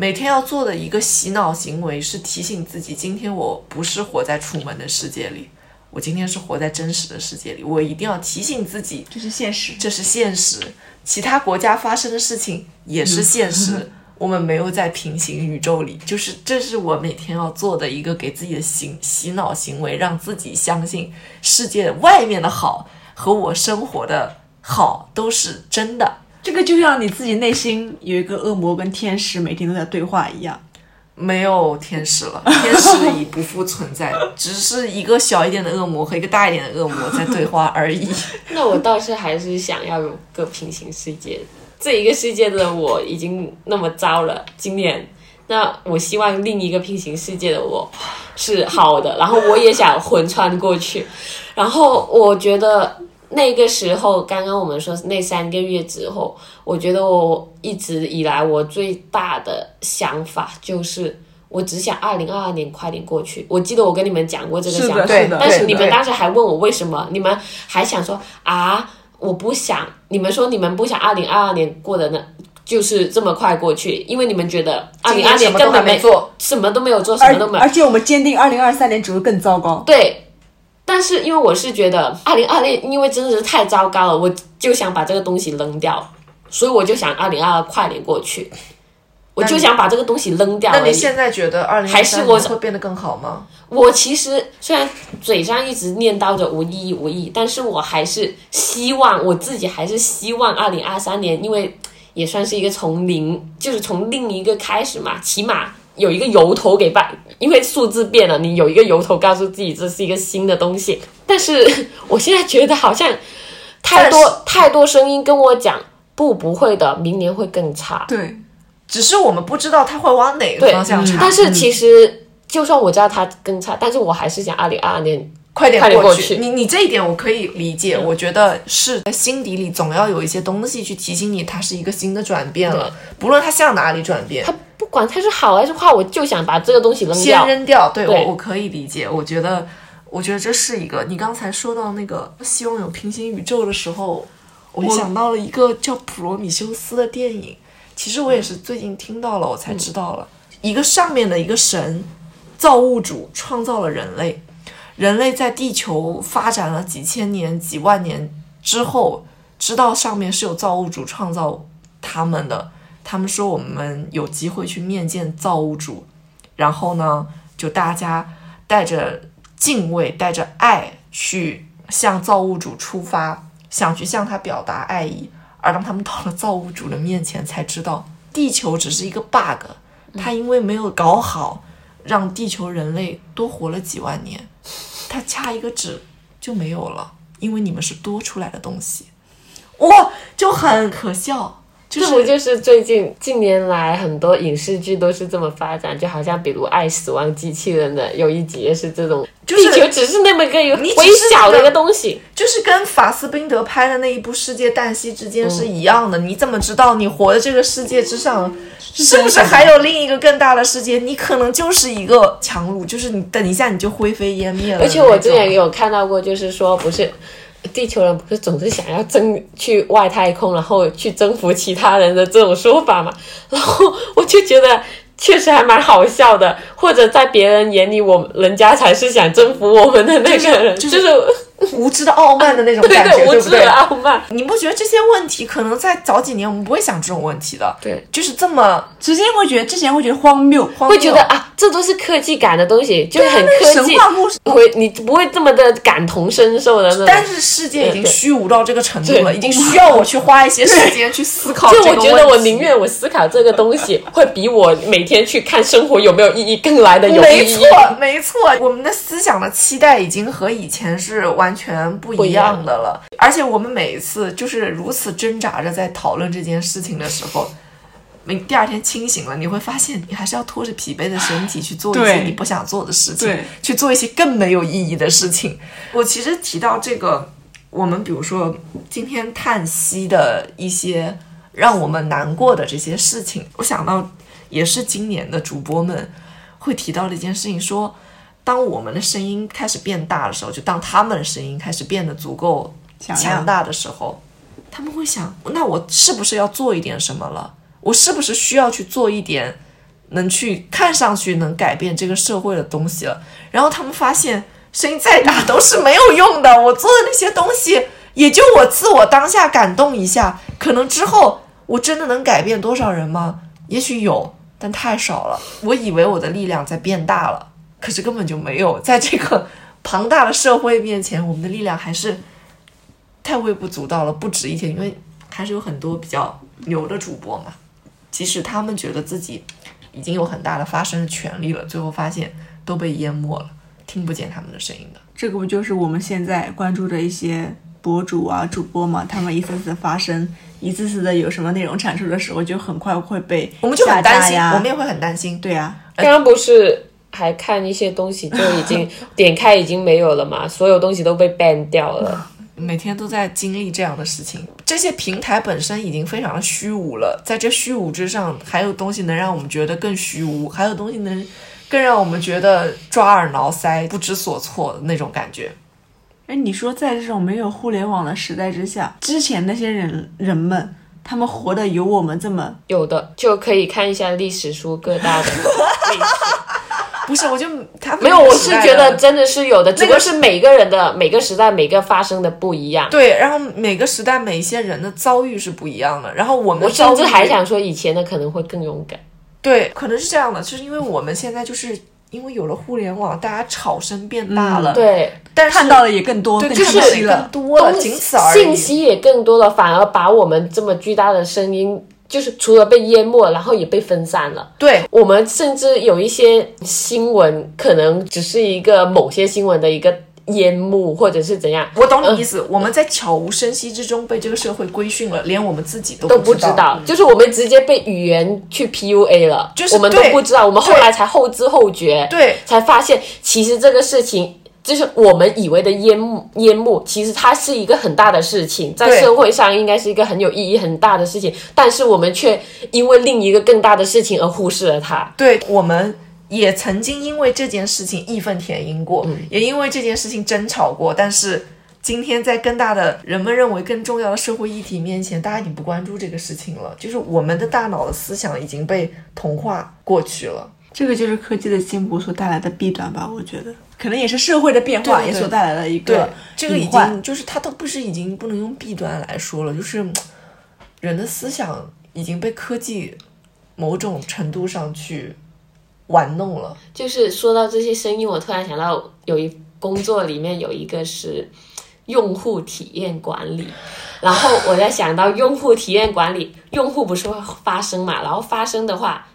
Speaker 3: 每天要做的一个洗脑行为是提醒自己，今天我不是活在楚门的世界里，我今天是活在真实的世界里。我一定要提醒自己，
Speaker 2: 这是现实，
Speaker 3: 这是现实。其他国家发生的事情也是现实，我们没有在平行宇宙里，就是这是我每天要做的一个给自己的行洗脑行为，让自己相信世界外面的好和我生活的好都是真的。
Speaker 2: 这个就像你自己内心有一个恶魔跟天使每天都在对话一样。
Speaker 3: 没有天使了，天使已不复存在，只是一个小一点的恶魔和一个大一点的恶魔在对话而已。<laughs>
Speaker 1: 那我倒是还是想要有个平行世界，这一个世界的我已经那么糟了，今年，那我希望另一个平行世界的我是好的，然后我也想魂穿过去，然后我觉得那个时候，刚刚我们说那三个月之后，我觉得我一直以来我最大的想法就是。我只想二零二二年快点过去。我记得我跟你们讲过这个想法，
Speaker 2: 是
Speaker 1: 但是你们当时还问我为什么，你们还想说啊，我不想，你们说你们不想二零二二年过的呢，就是这么快过去，因为你们觉得二零二年根本没
Speaker 3: 做，
Speaker 1: 什么都没有做，什么都没有
Speaker 2: 而且我们坚定，二零二三年只会更糟糕。
Speaker 1: 对。但是因为我是觉得二零二零，因为真的是太糟糕了，我就想把这个东西扔掉，所以我就想二零二二快点过去，我就想把这个东西扔掉。
Speaker 3: 那你现在觉得二零
Speaker 1: 还是我
Speaker 3: 会变得更好吗？
Speaker 1: 我其实虽然嘴上一直念叨着无意义无意义，但是我还是希望我自己还是希望二零二三年，因为也算是一个从零，就是从另一个开始嘛，起码有一个由头给办，因为数字变了，你有一个由头告诉自己这是一个新的东西。但是 <laughs> 我现在觉得好像太多太多声音跟我讲，不不会的，明年会更差。
Speaker 2: 对，
Speaker 3: 只是我们不知道它会往哪个方向差。
Speaker 1: 但是其实就算我知道它更差，但是我还是想二零二二年
Speaker 3: 快点
Speaker 1: 快点
Speaker 3: 过
Speaker 1: 过去
Speaker 3: 你你这一点我可以理解，我觉得是在心底里总要有一些东西去提醒你，它是一个新的转变了，不论它向哪里转变，
Speaker 1: 它不管它是好还是坏，我就想把这个东西扔掉
Speaker 3: 先。扔掉。对
Speaker 1: 对
Speaker 3: 我我可以理解，我觉得我觉得这是一个。你刚才说到那个希望有平行宇宙的时候，我就想到了一个叫《普罗米修斯》的电影。其实我也是最近听到了，我才知道了，一个上面的一个神，造物主创造了人类，人类在地球发展了几千年、几万年之后，知道上面是有造物主创造他们的。他们说我们有机会去面见造物主，然后呢，就大家带着敬畏、带着爱去向造物主出发，想去向他表达爱意。而当他们到了造物主的面前，才知道地球只是一个 bug，他因为没有搞好，让地球人类多活了几万年，他掐一个指就没有了，因为你们是多出来的东西，哇，就很可笑。就
Speaker 1: 这不就是最近近年来很多影视剧都是这么发展，就好像比如《爱死亡机器人》的有一集也是这种，
Speaker 3: 就是
Speaker 1: 地球只是那么个
Speaker 3: 你只
Speaker 1: 微小的一个东西，
Speaker 3: 就是跟法斯宾德拍的那一部《世界旦夕之间》是一样的。你怎么知道你活在这个世界之上，是不是还有另一个更大的世界？你可能就是一个强弩，就是你等一下你就灰飞烟灭了。
Speaker 1: 而且我之前也有看到过，就是说不是。地球人不是总是想要征去外太空，然后去征服其他人的这种说法嘛？然后我就觉得确实还蛮好笑的，或者在别人眼里，我们人家才是想征服我们的那个人，
Speaker 3: 就
Speaker 1: 就是是
Speaker 3: 无知的傲慢的那种 <laughs> 感觉，
Speaker 1: 对无知
Speaker 3: 对不对
Speaker 1: 的？傲慢，
Speaker 3: 你不觉得这些问题可能在早几年我们不会想这种问题的？
Speaker 1: 对，
Speaker 3: 就是这么
Speaker 2: 直接会觉得，之前会觉得荒谬，
Speaker 3: 荒
Speaker 1: 会觉得啊，这都是科技感的东西，就是很科
Speaker 2: 神
Speaker 1: 技，
Speaker 2: 话故事。
Speaker 1: 会你不会这么的感同身受的那种。
Speaker 3: 但是世界已经虚无到这个程度了，已经需要我去花一些时间去思考
Speaker 1: 就。我觉得我宁愿我思考这个东西，会比我每天去看生活有没有意义更来的有意义。
Speaker 3: 没错，没错，我们的思想的期待已经和以前是完全不一样的了。而且我们每一次就是如此挣扎着在讨论这件事情的时候，你第二天清醒了，你会发现你还是要拖着疲惫的身体去做一些你不想做的事情，去做一些更没有意义的事情。我其实提到这个，我们比如说今天叹息的一些让我们难过的这些事情，我想到也是今年的主播们会提到的一件事情，说当我们的声音开始变大的时候，就当他们的声音开始变得足够强大的时候，他们会想，那我是不是要做一点什么了？我是不是需要去做一点能去看上去能改变这个社会的东西了？然后他们发现，声音再大都是没有用的，我做的那些东西，也就我自我当下感动一下，可能之后我真的能改变多少人吗？也许有，但太少了。我以为我的力量在变大了，可是根本就没有。在这个 <laughs> 庞大的社会面前，我们的力量还是太微不足道了，不值一提，因为还是有很多比较牛的主播嘛，即使他们觉得自己已经有很大的发声的权利了，最后发现都被淹没了，听不见他们的声音的。
Speaker 2: 这个不就是我们现在关注的一些博主啊、主播嘛？他们一次次发声，一次次的有什么内容产出的时候，就很快会被
Speaker 3: 我们就很担心，
Speaker 2: 下架呀。
Speaker 3: 我们也会很担心。
Speaker 2: 对啊，
Speaker 1: 刚刚不是还看一些东西就已经 <laughs> 点开已经没有了嘛？所有东西都被 ban 掉了。<laughs>
Speaker 3: 每天都在经历这样的事情，这些平台本身已经非常的虚无了，在这虚无之上，还有东西能让我们觉得更虚无，还有东西能更让我们觉得抓耳挠腮、不知所措的那种感觉。
Speaker 2: 哎，你说在这种没有互联网的时代之下，之前那些人人们，他们活得有我们这么
Speaker 1: 有的就可以看一下历史书各大的。<laughs>
Speaker 3: 不是，我就他
Speaker 1: 没有，我是觉得真的是有的，只不过是每个人的每个时代每个发生的不一样。
Speaker 3: 对，然后每个时代每一些人的遭遇是不一样的，然后我们
Speaker 1: 我甚至还想说，以前的可能会更勇敢。
Speaker 3: 对，可能是这样的，就是因为我们现在就是因为有了互联网，大家吵声变大了，，
Speaker 1: 对，
Speaker 3: 但是
Speaker 2: 看到的也更多，
Speaker 3: 对，
Speaker 2: 更
Speaker 3: 就是更。多了，仅此而已。
Speaker 1: 信息也更多了，反而把我们这么巨大的声音，就是除了被淹没，然后也被分散了。
Speaker 3: 对，
Speaker 1: 我们甚至有一些新闻，可能只是一个某些新闻的一个淹没，或者是怎样，
Speaker 3: 我懂你意思，我们在悄无声息之中被这个社会规训了，连我们自己都
Speaker 1: 都
Speaker 3: 不
Speaker 1: 不知道，就是我们直接被语言去 PUA 了，
Speaker 3: 就是
Speaker 1: 我们都不知道，我们后来才后知后觉，
Speaker 3: 对。
Speaker 1: 才发现其实这个事情。就是我们以为的淹没淹没其实它是一个很大的事情，在社会上应该是一个很有意义、很大的事情，但是我们却因为另一个更大的事情而忽视了它。
Speaker 3: 对，我们也曾经因为这件事情义愤填膺过，也因为这件事情争吵过，但是今天在更大的人们认为更重要的社会议题面前，大家已经不关注这个事情了，就是我们的大脑的思想已经被同化过去了。
Speaker 2: 这个就是科技的进步所带来的弊端吧？我觉得，可能也是社会的变化也所带来的一
Speaker 3: 对
Speaker 2: 个，
Speaker 3: 这个已经就是它都不是已经不能用弊端来说了，就是嗯人的思想已经被科技某种程度上去玩弄了。
Speaker 1: 就是说到这些声音，我突然想到有一工作里面有一个是用户体验管理，然后我在想到用户体验管理，用户不是会发声嘛，然后发声的话。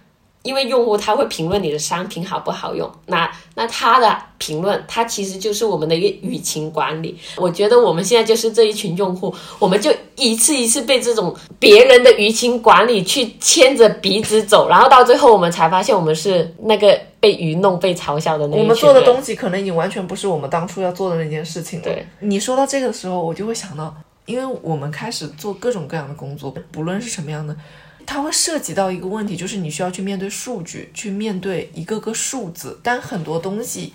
Speaker 1: 因为用户他会评论你的商品好不好用，那那他的评论，他其实就是我们的一个舆情管理。我觉得我们现在就是这一群用户，我们就一次一次被这种别人的舆情管理去牵着鼻子走，然后到最后我们才发现我们是那个被愚弄、被嘲笑的那一群
Speaker 3: 我们做的东西可能已经完全不是我们当初要做的那件事情了。
Speaker 1: 对，
Speaker 3: 你说到这个的时候，我就会想到，因为我们开始做各种各样的工作，不论是什么样的，它会涉及到一个问题，就是你需要去面对数据，去面对一个个数字，但很多东西。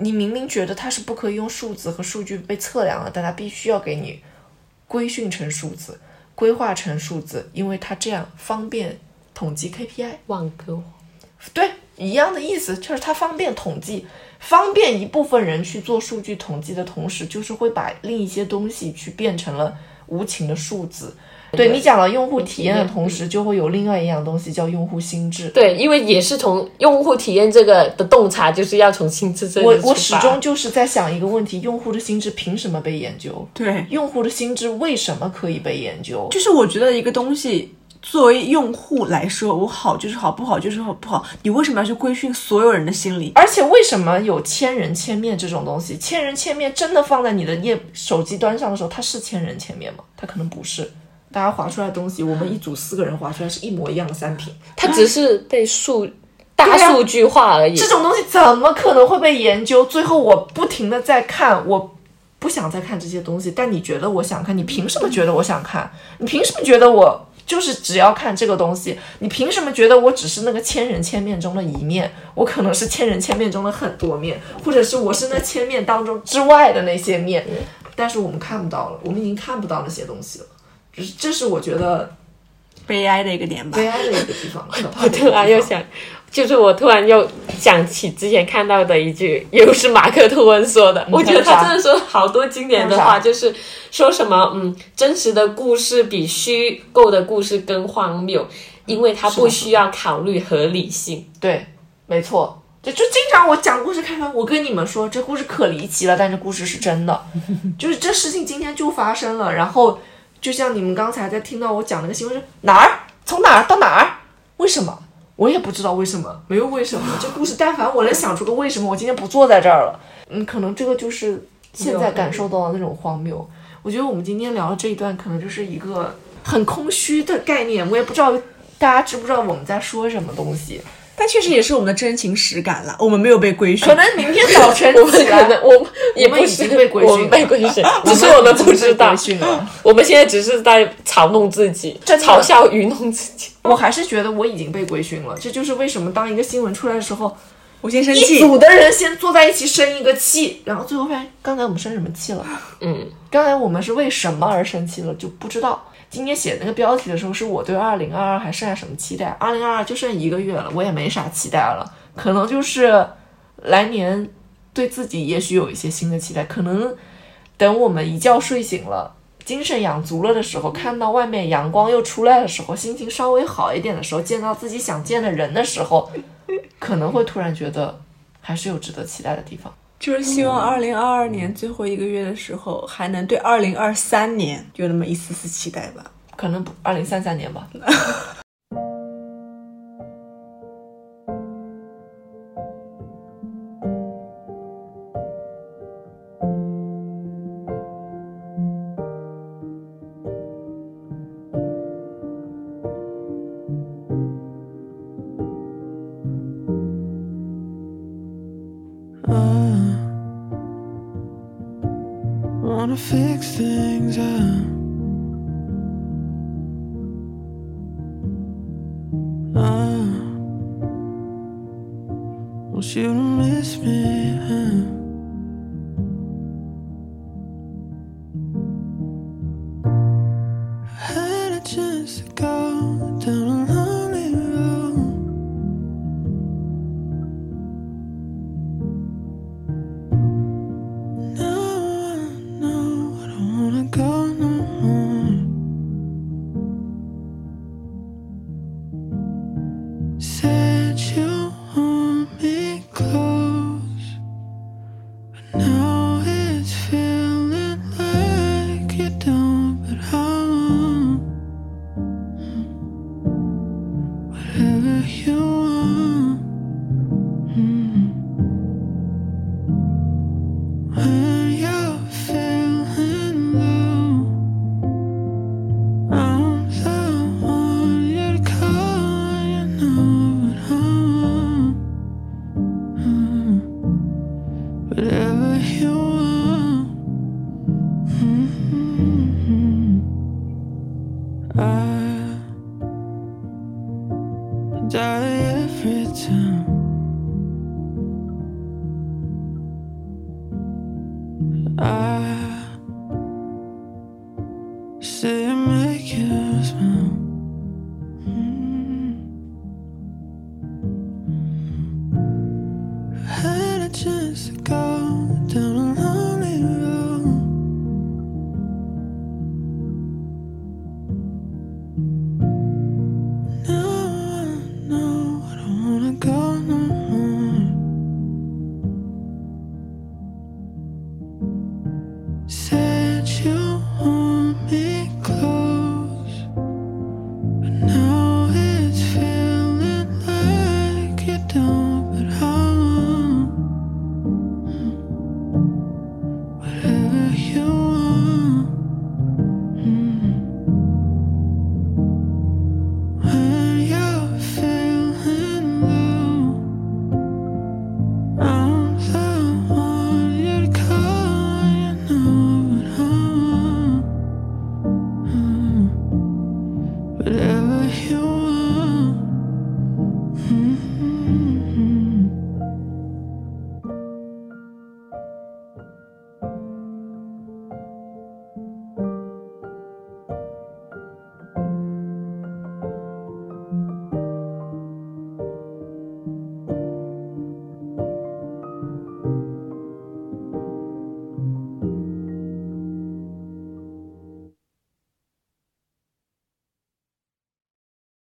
Speaker 3: 你明明觉得它是不可以用数字和数据被测量的，但它必须要给你规训成数字，规划成数字，因为它这样方便统计 KPI。
Speaker 1: 网格
Speaker 3: 对，一样的意思，就是它方便统计，方便一部分人去做数据统计的同时，就是会把另一些东西去变成了无情的数字。对你讲了用户体验的同时，就会有另外一样东西叫用户心智。
Speaker 1: 对，因为也是从用户体验这个的洞察，就是要从心智这里
Speaker 3: 我
Speaker 1: 出发
Speaker 3: 我始终就是在想一个问题：用户的心智凭什么被研究？
Speaker 2: 对，
Speaker 3: 用户的心智为什么可以被研究？
Speaker 2: 就是我觉得一个东西作为用户来说，我好就是好，不好就是好不好。你为什么要去规训所有人的心理？
Speaker 3: 而且为什么有千人千面这种东西？千人千面真的放在你的页手机端上的时候，它是千人千面吗？它可能不是。大家划出来的东西，我们一组四个人划出来是一模一样的三瓶，
Speaker 1: 它只是被数大数据化而已。
Speaker 3: 这种东西怎么可能会被研究？最后我不停的在看，我不想再看这些东西，但你觉得我想看，你凭什么觉得我想看？你凭什么觉得我就是只要看这个东西？你凭什么觉得我只是那个千人千面中的一面？我可能是千人千面中的很多面，或者是我是那千面当中之外的那些面，但是我们看不到了，我们已经看不到那些东西了。这是我觉得
Speaker 2: 悲哀的一个点吧。
Speaker 3: 悲哀的一个地方，可怕的 <laughs>
Speaker 1: 我。突然又想，就是我突然又想起之前看到的一句，又是马克吐温说的。我觉得他真的说了好多经典的话，就是说什么嗯，真实的故事比虚构的故事更荒谬，因为它不需要考虑合理性。
Speaker 3: 对，没错，就就经常我讲故事开头，我跟你们说这故事可离奇了，但这故事是真的，<laughs> 就是这事情今天就发生了，然后就像你们刚才在听到我讲那个新闻是哪儿从哪儿到哪儿，为什么？我也不知道为什么，没有为什么。这故事但凡我能想出个为什么，我今天不坐在这儿了。嗯，可能这个就是现在感受到的那种荒谬。我觉得我们今天聊的这一段，可能就是一个很空虚的概念。我也不知道大家知不知道我们在说什么东西。
Speaker 2: 但确实也是我们的真情实感了，我们没有被规训
Speaker 3: 可。能明天早晨 <laughs>
Speaker 1: 我们
Speaker 3: 起来
Speaker 1: 可能，我们也
Speaker 3: 我们已
Speaker 1: 不是
Speaker 3: 经被规训
Speaker 1: 我们被规训，
Speaker 3: 我
Speaker 1: 只是我们不知道
Speaker 3: 规。训了。<laughs>
Speaker 1: 我们现在只是在嘲弄自己，
Speaker 3: 在
Speaker 1: 嘲笑愚弄自己。
Speaker 3: 我还是觉得我已经被规训了。这就是为什么当一个新闻出来的时候，
Speaker 2: 我先生气
Speaker 3: 一
Speaker 2: 气，
Speaker 3: 组的人先坐在一起生一个气，然后最后发现刚才我们生什么气了？
Speaker 1: 嗯，
Speaker 3: 刚才我们是为什么而生气了就不知道。今天写那个标题的时候，是我对二零二二还剩下什么期待？二零二二就剩一个月了，我也没啥期待了，可能就是来年对自己也许有一些新的期待，可能等我们一觉睡醒了。精神养足了的时候，看到外面阳光又出来的时候，心情稍微好一点的时候，见到自己想见的人的时候，可能会突然觉得还是有值得期待的地方。
Speaker 2: 就是希望二零二二年最后一个月的时候，还能对二零二三年有那么一丝丝期待吧。
Speaker 3: 可能不二零三三年吧。<laughs>
Speaker 5: you to miss me.